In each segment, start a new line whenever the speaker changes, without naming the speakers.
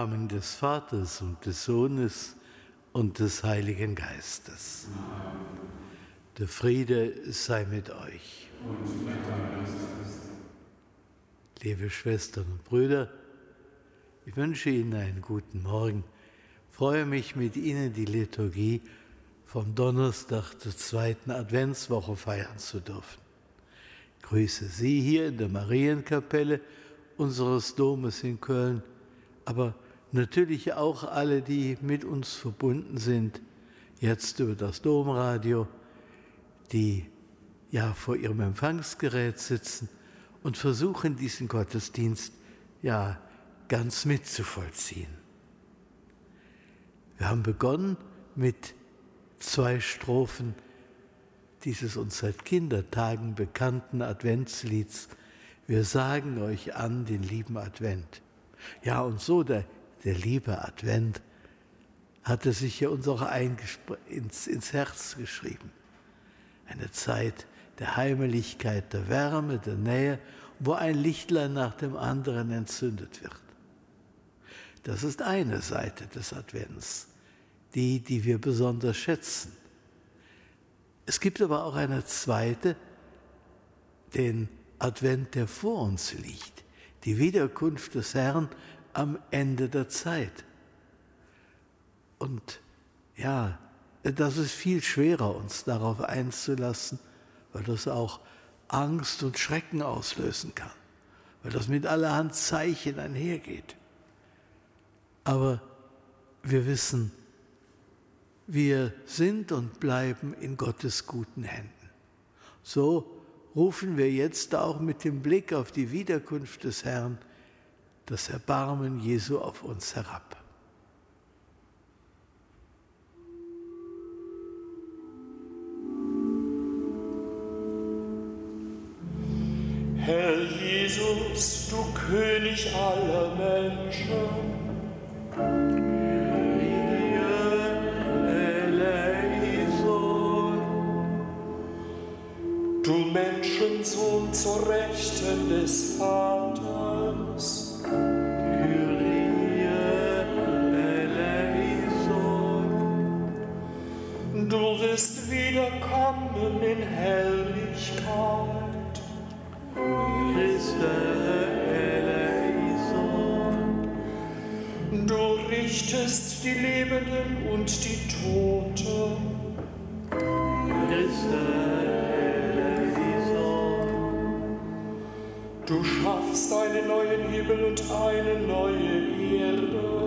Namen des Vaters und des Sohnes und des Heiligen Geistes. Der Friede sei mit euch. Liebe Schwestern und Brüder, ich wünsche Ihnen einen guten Morgen. Freue mich, mit Ihnen die Liturgie vom Donnerstag der zweiten Adventswoche feiern zu dürfen. Ich grüße Sie hier in der Marienkapelle unseres Domes in Köln aber natürlich auch alle, die mit uns verbunden sind, jetzt über das Domradio, die ja vor ihrem Empfangsgerät sitzen und versuchen, diesen Gottesdienst ja ganz mitzuvollziehen. Wir haben begonnen mit zwei Strophen dieses uns seit Kindertagen bekannten Adventslieds. Wir sagen euch an den lieben Advent. Ja, und so der, der liebe Advent hatte sich ja uns auch ins, ins Herz geschrieben. Eine Zeit der Heimeligkeit, der Wärme, der Nähe, wo ein Lichtlein nach dem anderen entzündet wird. Das ist eine Seite des Advents, die, die wir besonders schätzen. Es gibt aber auch eine zweite, den Advent, der vor uns liegt, die Wiederkunft des Herrn am Ende der Zeit. Und ja, das ist viel schwerer, uns darauf einzulassen, weil das auch Angst und Schrecken auslösen kann, weil das mit allerhand Zeichen einhergeht. Aber wir wissen, wir sind und bleiben in Gottes guten Händen. So rufen wir jetzt auch mit dem Blick auf die Wiederkunft des Herrn das Erbarmen Jesu auf uns herab.
Herr Jesus, du König aller Menschen, Du Menschensohn zur Rechten des Vaters. Richtest die Lebenden und die Toten. Du schaffst einen neuen Himmel und eine neue Erde.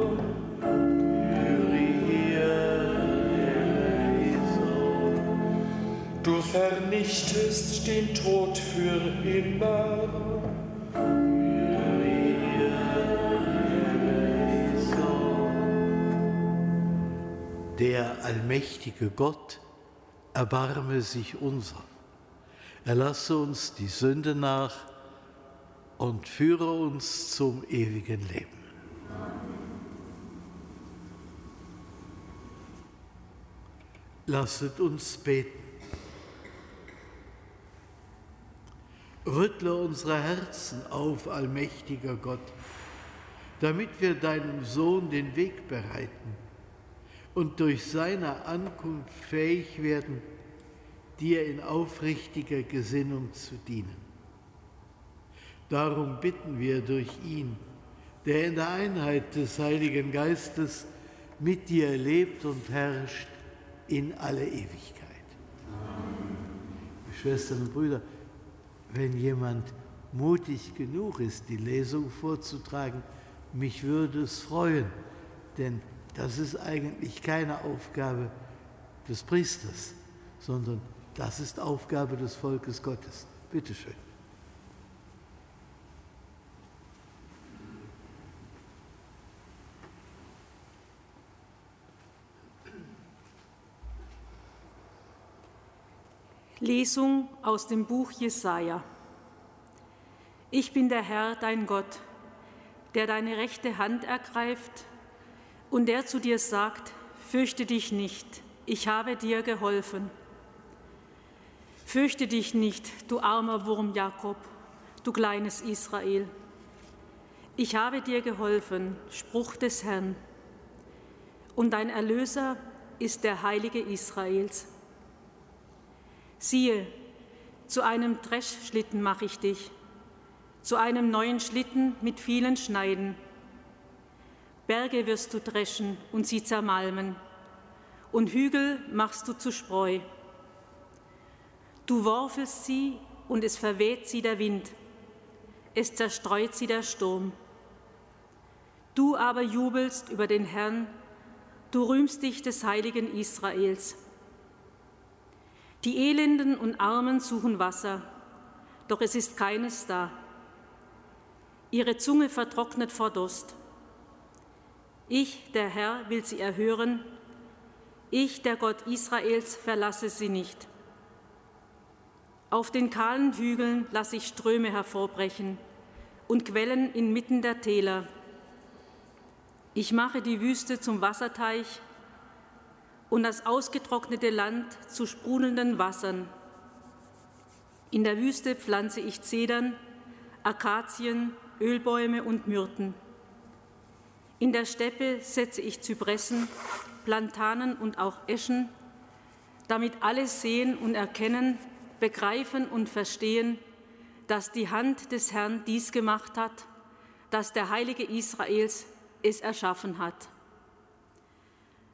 Vernichtest den Tod für immer.
Der allmächtige Gott erbarme sich unser. Erlasse uns die Sünde nach und führe uns zum ewigen Leben. Lasset uns beten. Rüttle unsere Herzen auf, allmächtiger Gott, damit wir deinem Sohn den Weg bereiten und durch seine Ankunft fähig werden, dir in aufrichtiger Gesinnung zu dienen. Darum bitten wir durch ihn, der in der Einheit des Heiligen Geistes mit dir lebt und herrscht in alle Ewigkeit. Amen. Schwestern und Brüder, wenn jemand mutig genug ist, die Lesung vorzutragen, mich würde es freuen, denn das ist eigentlich keine Aufgabe des Priesters, sondern das ist Aufgabe des Volkes Gottes. Bitte
Lesung aus dem Buch Jesaja. Ich bin der Herr, dein Gott, der deine rechte Hand ergreift und der zu dir sagt: Fürchte dich nicht, ich habe dir geholfen. Fürchte dich nicht, du armer Wurm Jakob, du kleines Israel. Ich habe dir geholfen, Spruch des Herrn. Und dein Erlöser ist der Heilige Israels. Siehe, zu einem Dreschschlitten mache ich dich, zu einem neuen Schlitten mit vielen Schneiden. Berge wirst du dreschen und sie zermalmen, und Hügel machst du zu Spreu. Du worfelst sie, und es verweht sie der Wind, es zerstreut sie der Sturm. Du aber jubelst über den Herrn, du rühmst dich des heiligen Israels. Die Elenden und Armen suchen Wasser, doch es ist keines da. Ihre Zunge vertrocknet vor Durst. Ich, der Herr, will sie erhören. Ich, der Gott Israels, verlasse sie nicht. Auf den kahlen Hügeln lasse ich Ströme hervorbrechen und Quellen inmitten der Täler. Ich mache die Wüste zum Wasserteich und das ausgetrocknete Land zu sprudelnden Wassern. In der Wüste pflanze ich Zedern, Akazien, Ölbäume und Myrten. In der Steppe setze ich Zypressen, Plantanen und auch Eschen, damit alle sehen und erkennen, begreifen und verstehen, dass die Hand des Herrn dies gemacht hat, dass der Heilige Israels es erschaffen hat.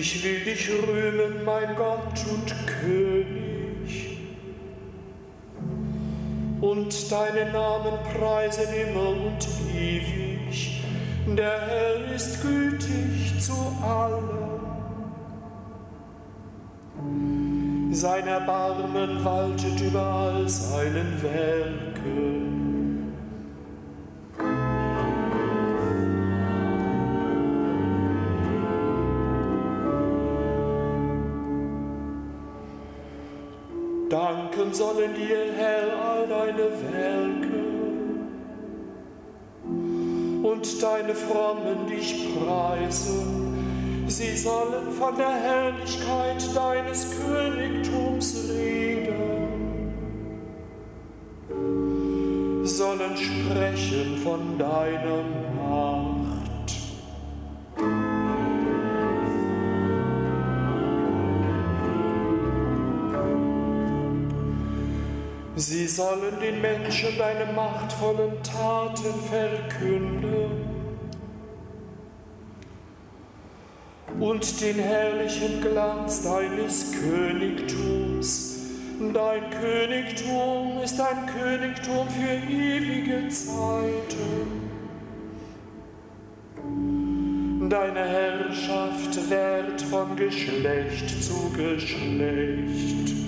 Ich will dich rühmen, mein Gott und König, und deinen Namen preisen immer und ewig. Der Herr ist gütig zu allen. Sein Erbarmen waltet über all seinen Werken. Danken sollen dir, Herr, all deine Werke und deine Frommen dich preisen. Sie sollen von der Herrlichkeit deines Königtums reden, sollen sprechen von deiner Macht. Sie sollen den Menschen deine machtvollen Taten verkünden und den herrlichen Glanz deines Königtums. Dein Königtum ist ein Königtum für ewige Zeiten. Deine Herrschaft währt von Geschlecht zu Geschlecht.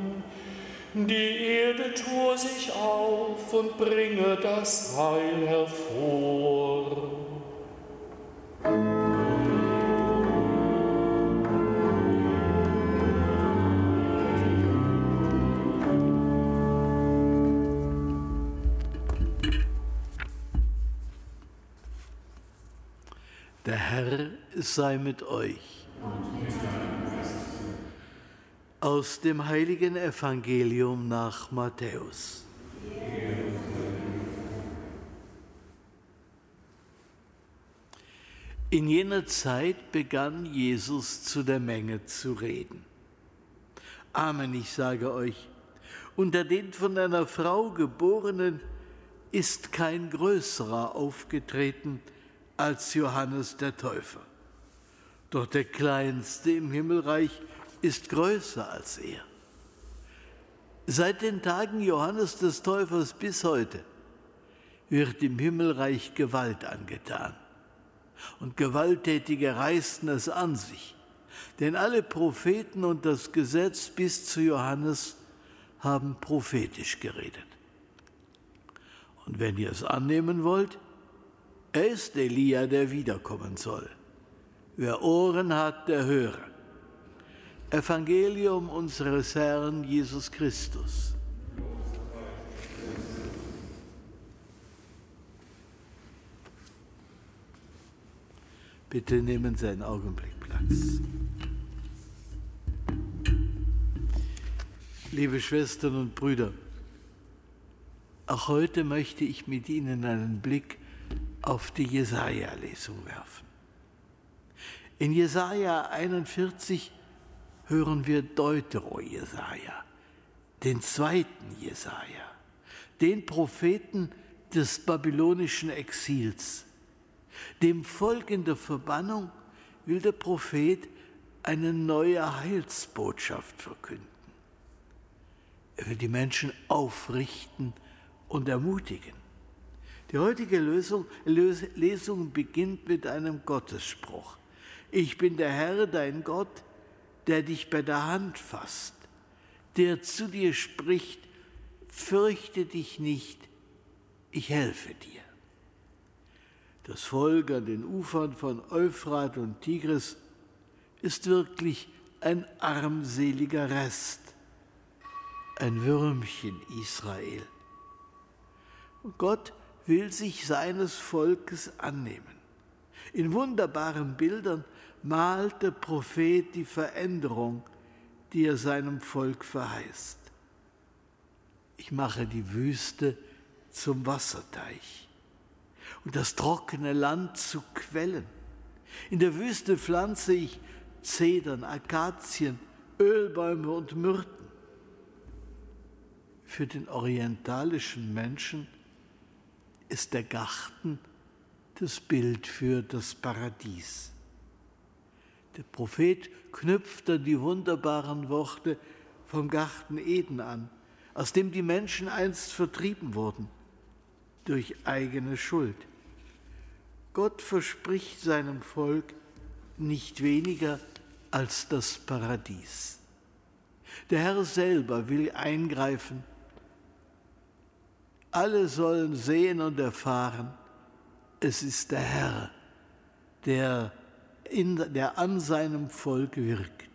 Die Erde tue sich auf und bringe das Heil hervor.
Der Herr sei mit euch. Aus dem heiligen Evangelium nach Matthäus. In jener Zeit begann Jesus zu der Menge zu reden. Amen, ich sage euch, unter den von einer Frau geborenen ist kein größerer aufgetreten als Johannes der Täufer. Doch der Kleinste im Himmelreich ist größer als er. Seit den Tagen Johannes des Täufers bis heute wird im Himmelreich Gewalt angetan. Und Gewalttätige reißen es an sich. Denn alle Propheten und das Gesetz bis zu Johannes haben prophetisch geredet. Und wenn ihr es annehmen wollt, er ist Elia, der wiederkommen soll. Wer Ohren hat, der höre. Evangelium unseres Herrn Jesus Christus. Bitte nehmen Sie einen Augenblick Platz. Liebe Schwestern und Brüder, auch heute möchte ich mit Ihnen einen Blick auf die Jesaja-Lesung werfen. In Jesaja 41 hören wir Deutero-Jesaja, den zweiten Jesaja, den Propheten des babylonischen Exils. Dem Volk in der Verbannung will der Prophet eine neue Heilsbotschaft verkünden. Er will die Menschen aufrichten und ermutigen. Die heutige Lösung, Lesung beginnt mit einem Gottesspruch. Ich bin der Herr, dein Gott, der dich bei der Hand fasst, der zu dir spricht, fürchte dich nicht, ich helfe dir. Das Volk an den Ufern von Euphrat und Tigris ist wirklich ein armseliger Rest, ein Würmchen Israel. Und Gott will sich seines Volkes annehmen. In wunderbaren Bildern malt der Prophet die Veränderung, die er seinem Volk verheißt. Ich mache die Wüste zum Wasserteich und das trockene Land zu Quellen. In der Wüste pflanze ich Zedern, Akazien, Ölbäume und Myrten. Für den orientalischen Menschen ist der Garten das Bild für das Paradies. Der Prophet knüpft dann die wunderbaren Worte vom Garten Eden an, aus dem die Menschen einst vertrieben wurden durch eigene Schuld. Gott verspricht seinem Volk nicht weniger als das Paradies. Der Herr selber will eingreifen. Alle sollen sehen und erfahren, es ist der Herr, der in, der an seinem Volk wirkt.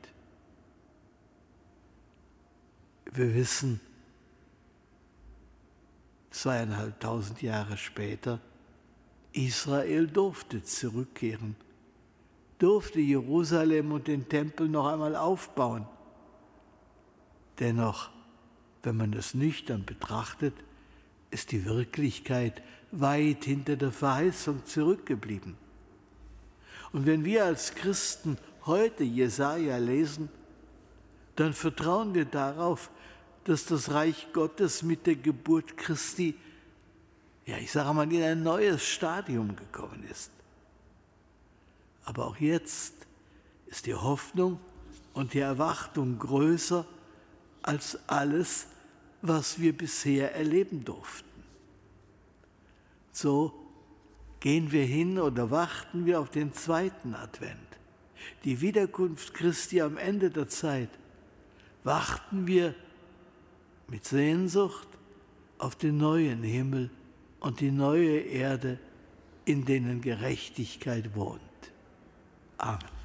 Wir wissen, zweieinhalbtausend Jahre später, Israel durfte zurückkehren, durfte Jerusalem und den Tempel noch einmal aufbauen. Dennoch, wenn man es nüchtern betrachtet, ist die Wirklichkeit weit hinter der Verheißung zurückgeblieben. Und wenn wir als Christen heute Jesaja lesen, dann vertrauen wir darauf, dass das Reich Gottes mit der Geburt Christi, ja, ich sage mal, in ein neues Stadium gekommen ist. Aber auch jetzt ist die Hoffnung und die Erwartung größer als alles, was wir bisher erleben durften. So gehen wir hin oder warten wir auf den zweiten Advent, die Wiederkunft Christi am Ende der Zeit. Warten wir mit Sehnsucht auf den neuen Himmel und die neue Erde, in denen Gerechtigkeit wohnt. Amen.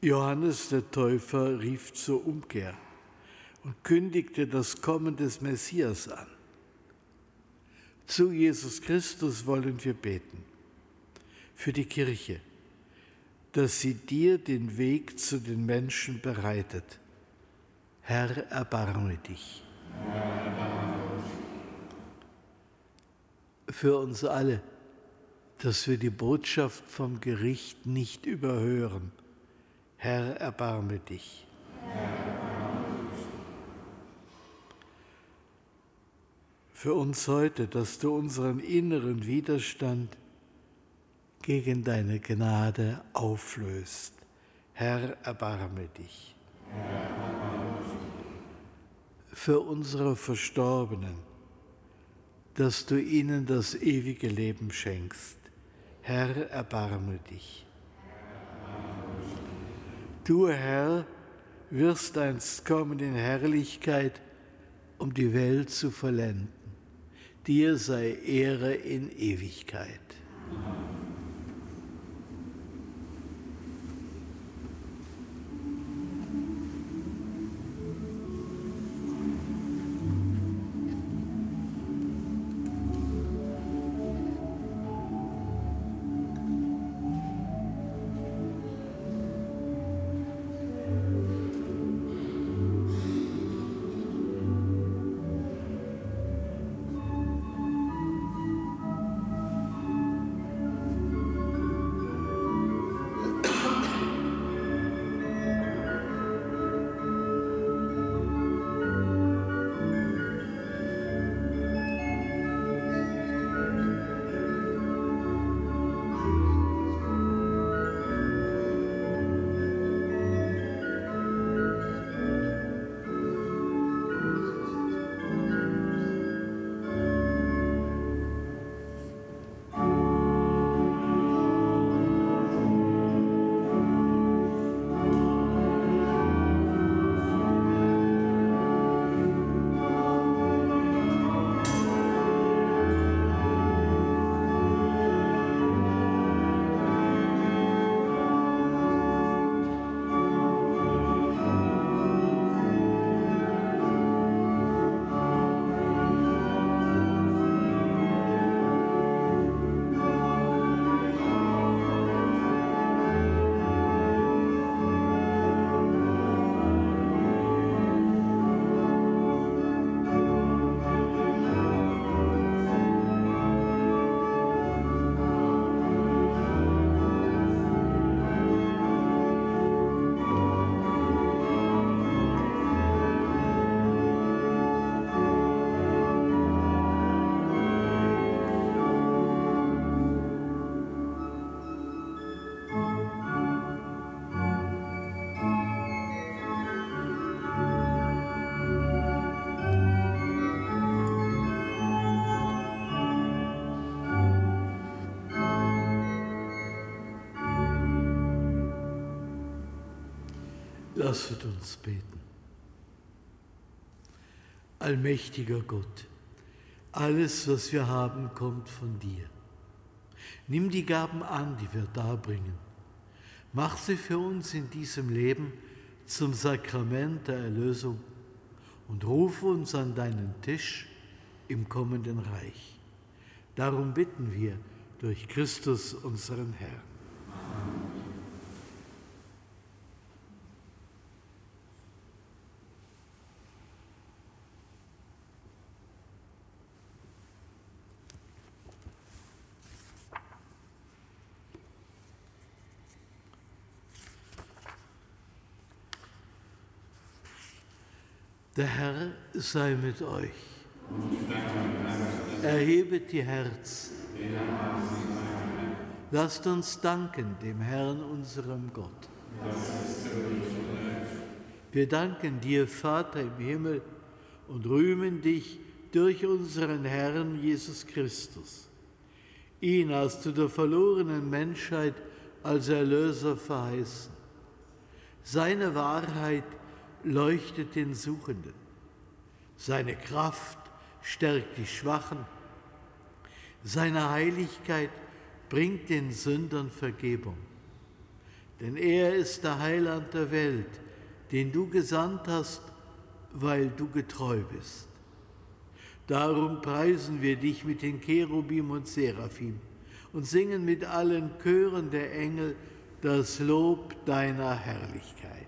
Johannes der Täufer rief zur Umkehr und kündigte das Kommen des Messias an. Zu Jesus Christus wollen wir beten, für die Kirche, dass sie dir den Weg zu den Menschen bereitet. Herr, erbarme dich. Für uns alle, dass wir die Botschaft vom Gericht nicht überhören. Herr, erbarme dich. Für uns heute, dass du unseren inneren Widerstand gegen deine Gnade auflöst. Herr, erbarme dich. Für unsere Verstorbenen, dass du ihnen das ewige Leben schenkst. Herr, erbarme dich. Du, Herr, wirst einst kommen in Herrlichkeit, um die Welt zu vollenden. Dir sei Ehre in Ewigkeit. Amen. Lasset uns beten. Allmächtiger Gott, alles, was wir haben, kommt von dir. Nimm die Gaben an, die wir darbringen. Mach sie für uns in diesem Leben zum Sakrament der Erlösung und ruf uns an deinen Tisch im kommenden Reich. Darum bitten wir durch Christus unseren Herrn. Amen. Der Herr sei mit euch. Erhebet die Herzen. Lasst uns danken dem Herrn, unserem Gott. Wir danken dir, Vater im Himmel, und rühmen dich durch unseren Herrn Jesus Christus. Ihn hast du der verlorenen Menschheit als Erlöser verheißen. Seine Wahrheit leuchtet den Suchenden. Seine Kraft stärkt die Schwachen. Seine Heiligkeit bringt den Sündern Vergebung. denn er ist der Heiland der Welt, den du gesandt hast, weil du getreu bist. Darum preisen wir dich mit den Cherubim und Seraphim und singen mit allen Chören der Engel das Lob deiner Herrlichkeit.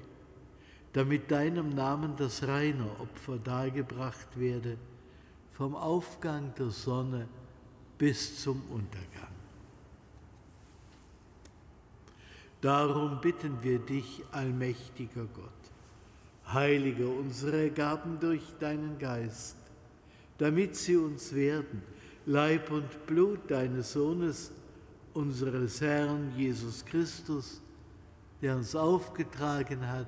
damit deinem Namen das reine Opfer dargebracht werde, vom Aufgang der Sonne bis zum Untergang. Darum bitten wir dich, allmächtiger Gott, heilige unsere Gaben durch deinen Geist, damit sie uns werden, Leib und Blut deines Sohnes, unseres Herrn Jesus Christus, der uns aufgetragen hat,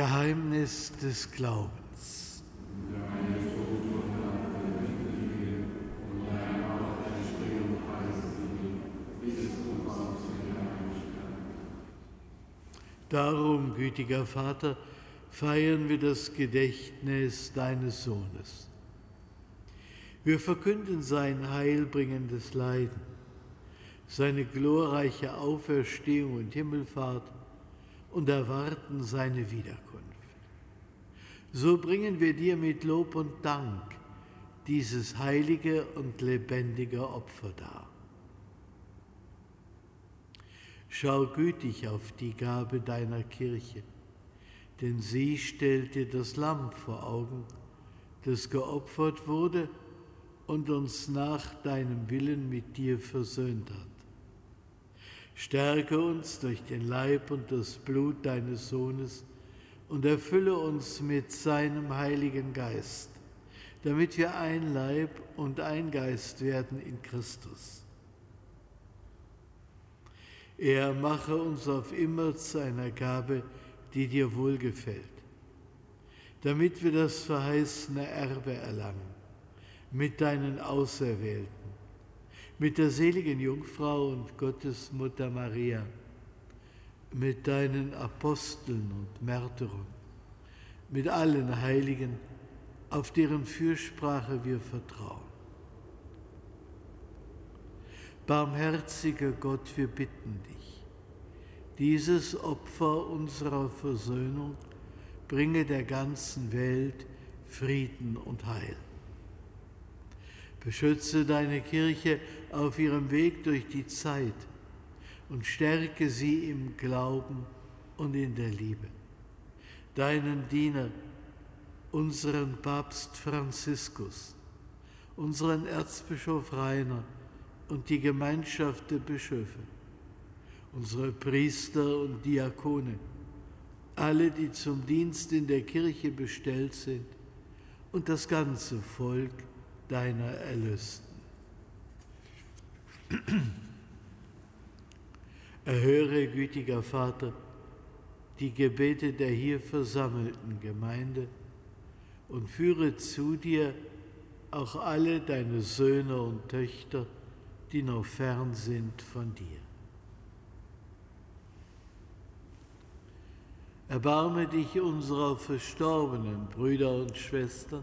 Geheimnis des Glaubens. Darum, gütiger Vater, feiern wir das Gedächtnis deines Sohnes. Wir verkünden sein heilbringendes Leiden, seine glorreiche Auferstehung und Himmelfahrt und erwarten seine Wiederkunft. So bringen wir dir mit Lob und Dank dieses heilige und lebendige Opfer dar. Schau gütig auf die Gabe deiner Kirche, denn sie stellt dir das Lamm vor Augen, das geopfert wurde und uns nach deinem Willen mit dir versöhnt hat. Stärke uns durch den Leib und das Blut deines Sohnes und erfülle uns mit seinem Heiligen Geist, damit wir ein Leib und ein Geist werden in Christus. Er mache uns auf immer zu einer Gabe, die dir wohlgefällt. damit wir das verheißene Erbe erlangen, mit deinen Auserwählten, mit der seligen Jungfrau und Gottesmutter Maria, mit deinen Aposteln und Märtyrern, mit allen Heiligen, auf deren Fürsprache wir vertrauen. Barmherziger Gott, wir bitten dich, dieses Opfer unserer Versöhnung bringe der ganzen Welt Frieden und Heil. Beschütze deine Kirche auf ihrem Weg durch die Zeit und stärke sie im Glauben und in der Liebe. Deinen Diener, unseren Papst Franziskus, unseren Erzbischof Rainer und die Gemeinschaft der Bischöfe, unsere Priester und Diakone, alle, die zum Dienst in der Kirche bestellt sind und das ganze Volk deiner Erlösten. Erhöre, gütiger Vater, die Gebete der hier versammelten Gemeinde und führe zu dir auch alle deine Söhne und Töchter, die noch fern sind von dir. Erbarme dich unserer verstorbenen Brüder und Schwestern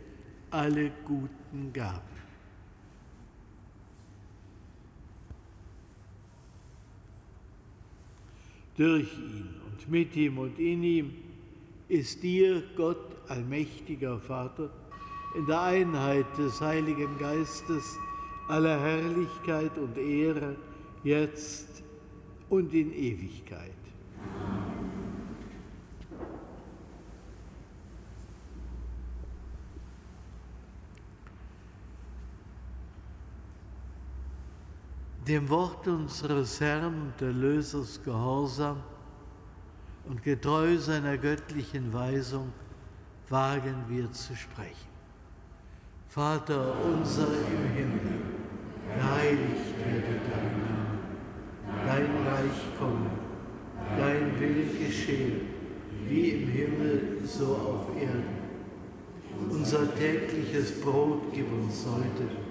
alle guten Gaben. Durch ihn und mit ihm und in ihm ist dir, Gott, allmächtiger Vater, in der Einheit des Heiligen Geistes aller Herrlichkeit und Ehre, jetzt und in Ewigkeit. Dem Wort unseres Herrn und Erlösers gehorsam und getreu seiner göttlichen Weisung wagen wir zu sprechen. Vater unser im Himmel, geheiligt werde dein Name, dein Reich komme, dein Wille geschehe, wie im Himmel so auf Erden. Unser tägliches Brot gib uns heute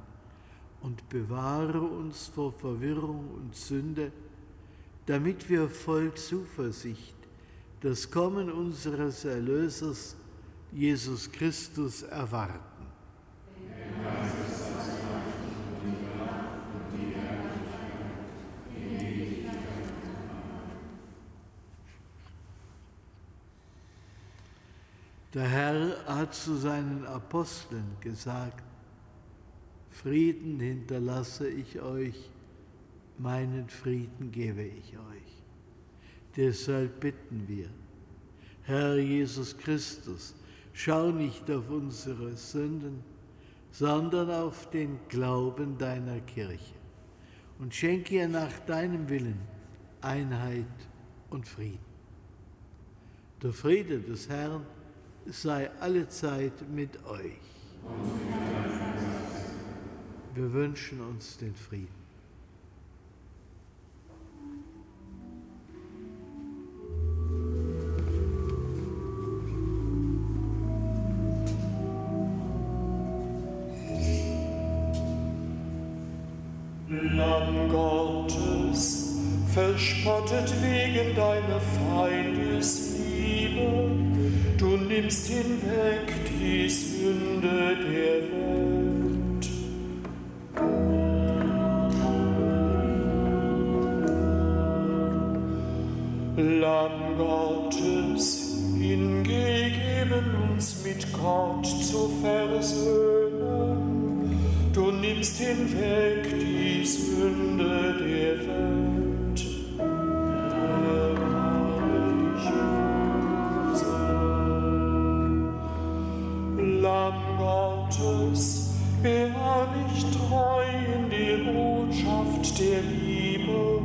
und bewahre uns vor Verwirrung und Sünde, damit wir voll Zuversicht das Kommen unseres Erlösers Jesus Christus erwarten. Der Herr hat zu seinen Aposteln gesagt, Frieden hinterlasse ich euch, meinen Frieden gebe ich euch. Deshalb bitten wir, Herr Jesus Christus, schau nicht auf unsere Sünden, sondern auf den Glauben deiner Kirche und schenke ihr nach deinem Willen Einheit und Frieden. Der Friede des Herrn sei allezeit mit euch. Wir wünschen uns den Frieden.
Botschaft der Liebe,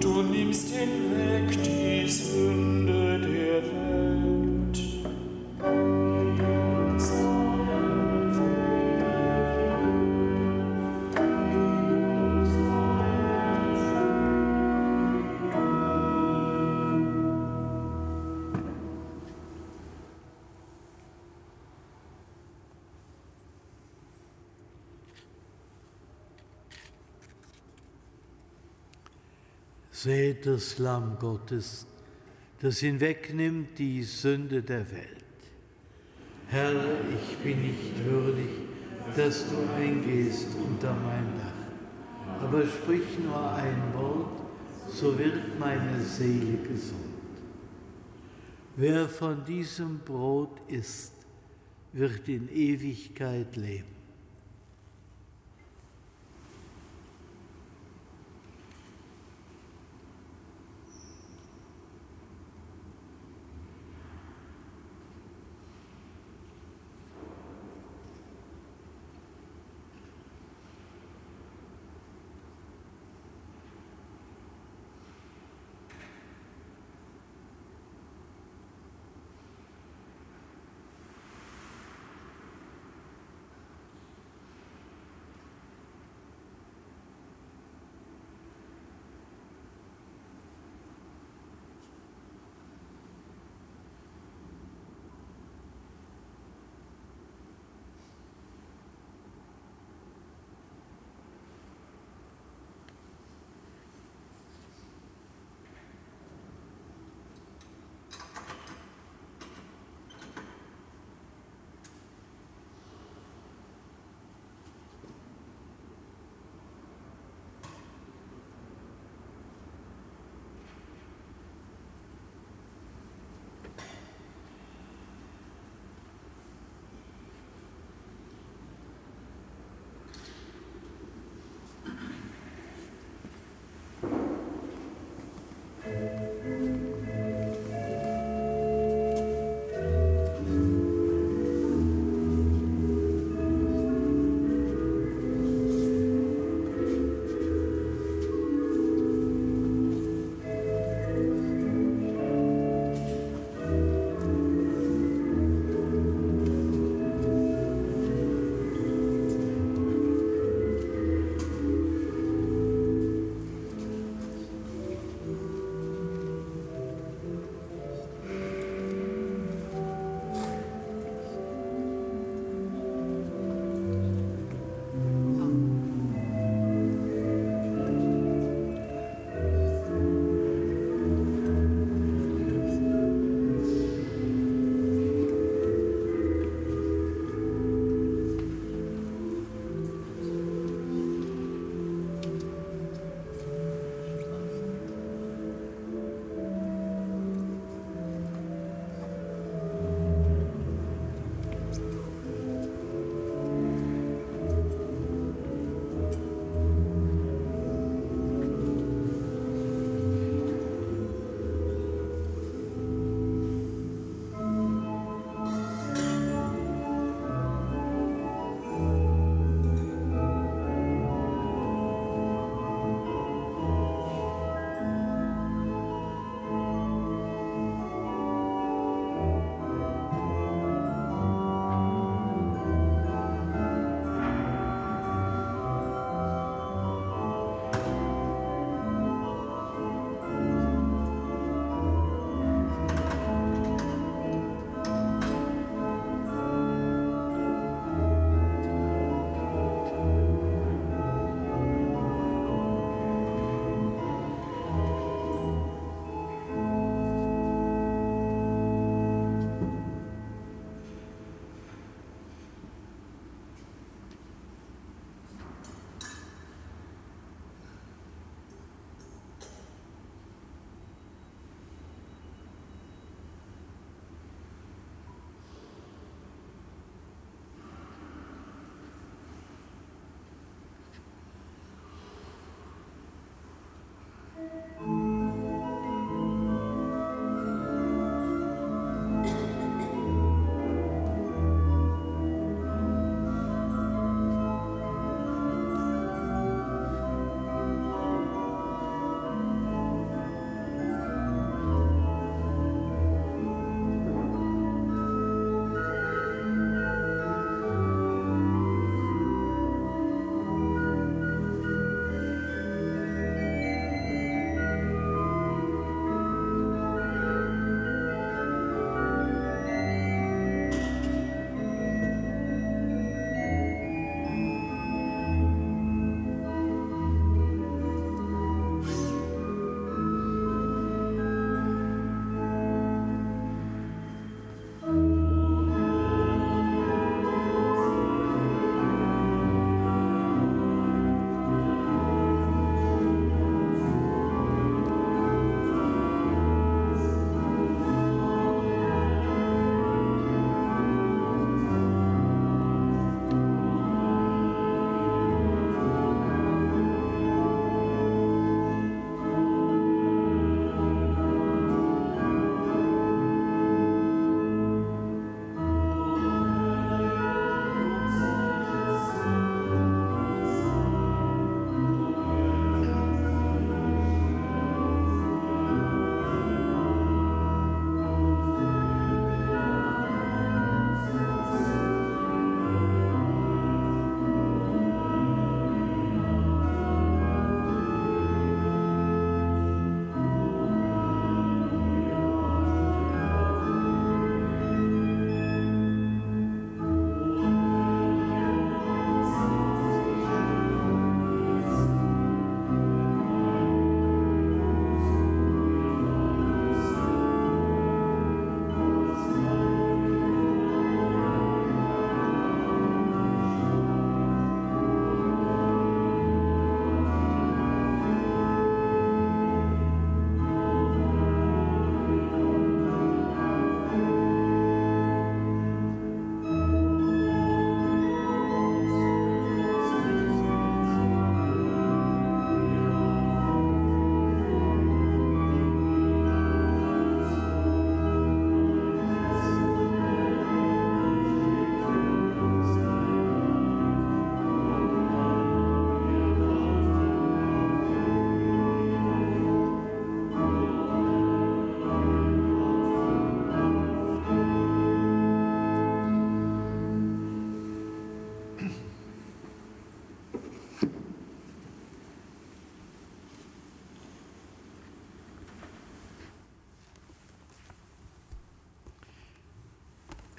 du nimmst hinweg die Sünde der Welt.
Seht das Lamm Gottes, das hinwegnimmt die Sünde der Welt. Herr, ich bin nicht würdig, dass du eingehst unter mein Dach, aber sprich nur ein Wort, so wird meine Seele gesund. Wer von diesem Brot isst, wird in Ewigkeit leben.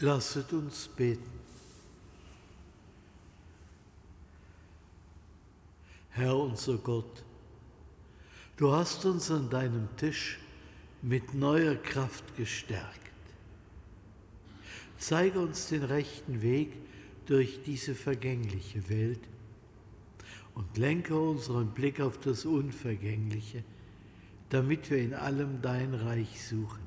Lasset uns beten. Herr unser Gott, du hast uns an deinem Tisch mit neuer Kraft gestärkt. Zeige uns den rechten Weg durch diese vergängliche Welt und lenke unseren Blick auf das Unvergängliche, damit wir in allem dein Reich suchen.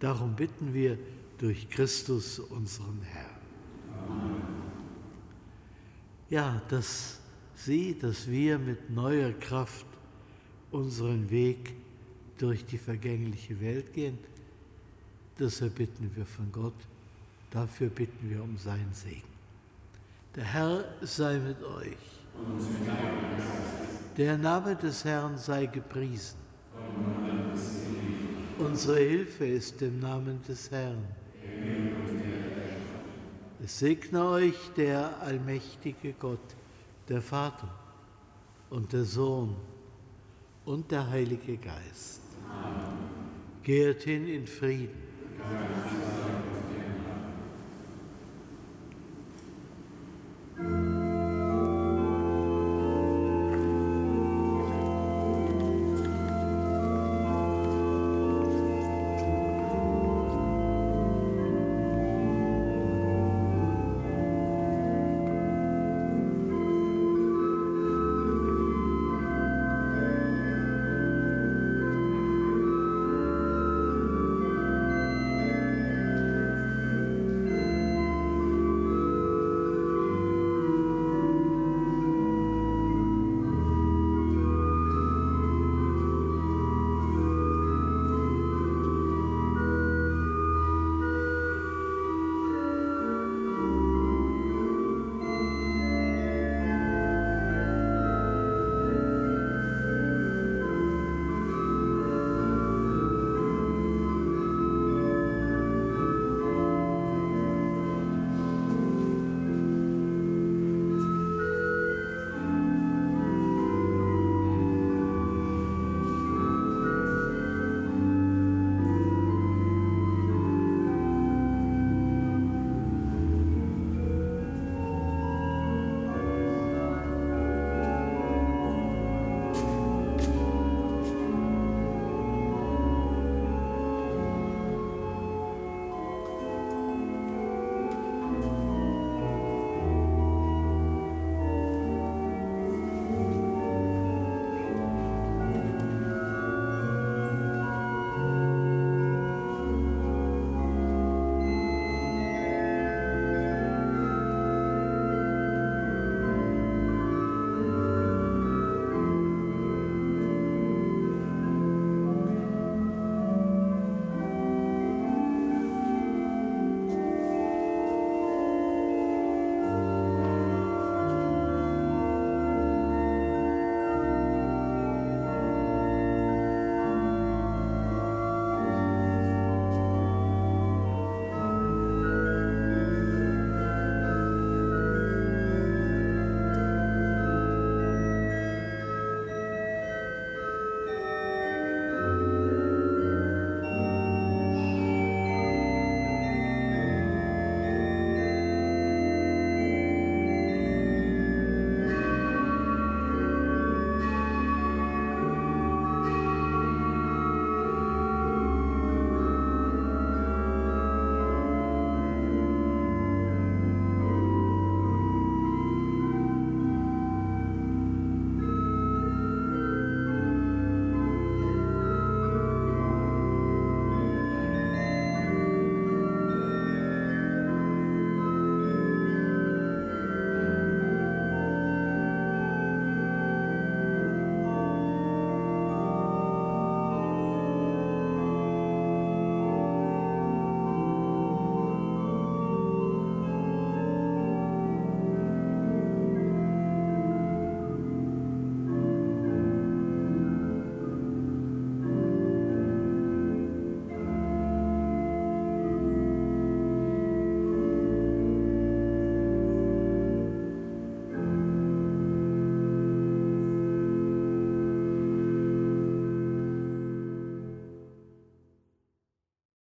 Darum bitten wir durch Christus, unseren Herrn. Ja, dass Sie, dass wir mit neuer Kraft unseren Weg durch die vergängliche Welt gehen, das erbitten wir von Gott. Dafür bitten wir um seinen Segen. Der Herr sei mit euch. Der Name des Herrn sei gepriesen. Unsere Hilfe ist im Namen des Herrn. Es segne euch der allmächtige Gott, der Vater und der Sohn und der Heilige Geist. Amen. Geht hin in Frieden. Amen.